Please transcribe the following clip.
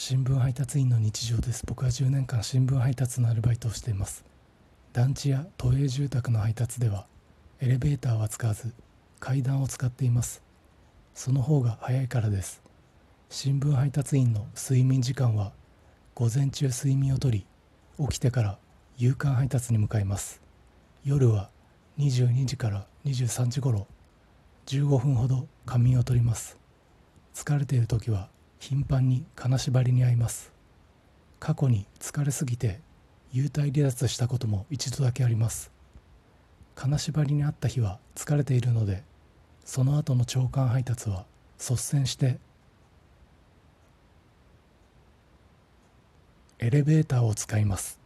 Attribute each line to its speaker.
Speaker 1: 新聞配達員の日常です。僕は10年間新聞配達のアルバイトをしています。団地や都営住宅の配達ではエレベーターは使わず階段を使っています。その方が早いからです。新聞配達員の睡眠時間は午前中睡眠をとり起きてから夕刊配達に向かいます。夜は22時から23時頃15分ほど仮眠をとります。疲れている時は頻繁に金縛りに遭います。過去に疲れすぎて幽体離脱したことも一度だけあります。金縛りにあった日は疲れているのでその後の長官配達は率先してエレベーターを使います。